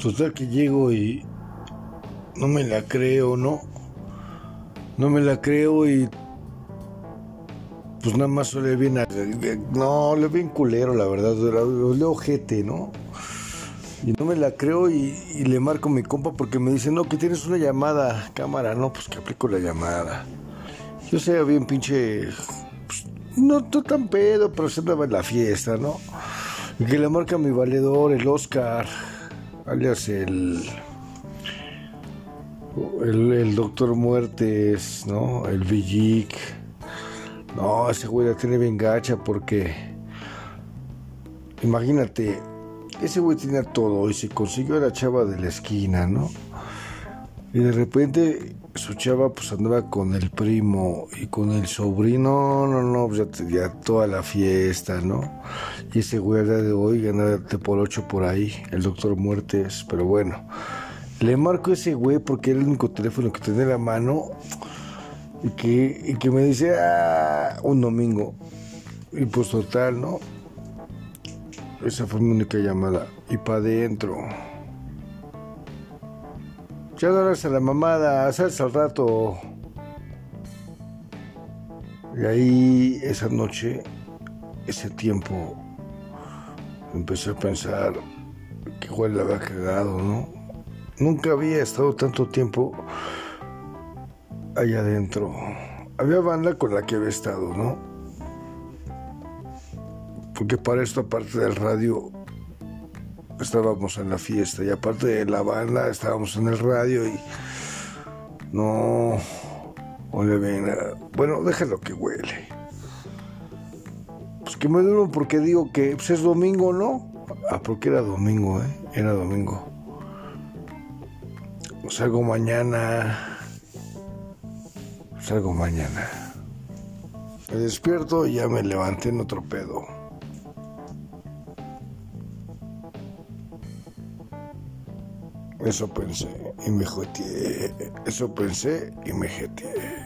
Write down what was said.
Total que llego y no me la creo, ¿no? No me la creo y pues nada más le bien a... No, le bien culero, la verdad. Le ojete, ¿no? Y no me la creo y, le marco a mi compa porque me dice, no, que tienes una llamada, cámara, no, pues que aplico la llamada. Yo sé bien pinche, pues, no, no tan pedo, pero se andaba en la fiesta, ¿no? Y que le marca a mi valedor, el Oscar, alias el, el, doctor Muertes, ¿no? El Villic. No, ese güey la tiene bien gacha porque, imagínate, ese güey tenía todo y se consiguió a la chava de la esquina, ¿no? Y de repente su chava pues andaba con el primo y con el sobrino, no, no, pues ya, toda la fiesta, ¿no? Y ese güey al día de hoy anda de por ocho por ahí, el doctor Muertes, pero bueno. Le marco a ese güey porque era el único teléfono que tenía en la mano y que, y que me dice, ah, un domingo. Y pues total, ¿no? Esa fue mi única llamada. Y para adentro. Ya eres a la mamada, sabes al rato. Y ahí, esa noche, ese tiempo, empecé a pensar que igual la había cagado, ¿no? Nunca había estado tanto tiempo allá adentro. Había banda con la que había estado, ¿no? porque para esto, aparte del radio, estábamos en la fiesta y aparte de la banda, estábamos en el radio y no, oye, ven, bueno, déjalo que huele. Pues que me duro porque digo que pues, es domingo, ¿no? Ah, porque era domingo, ¿eh? Era domingo. Salgo mañana. Salgo mañana. Me despierto y ya me levanté en otro pedo. Eso pensé y me jeteé. Eso pensé y me jeteé.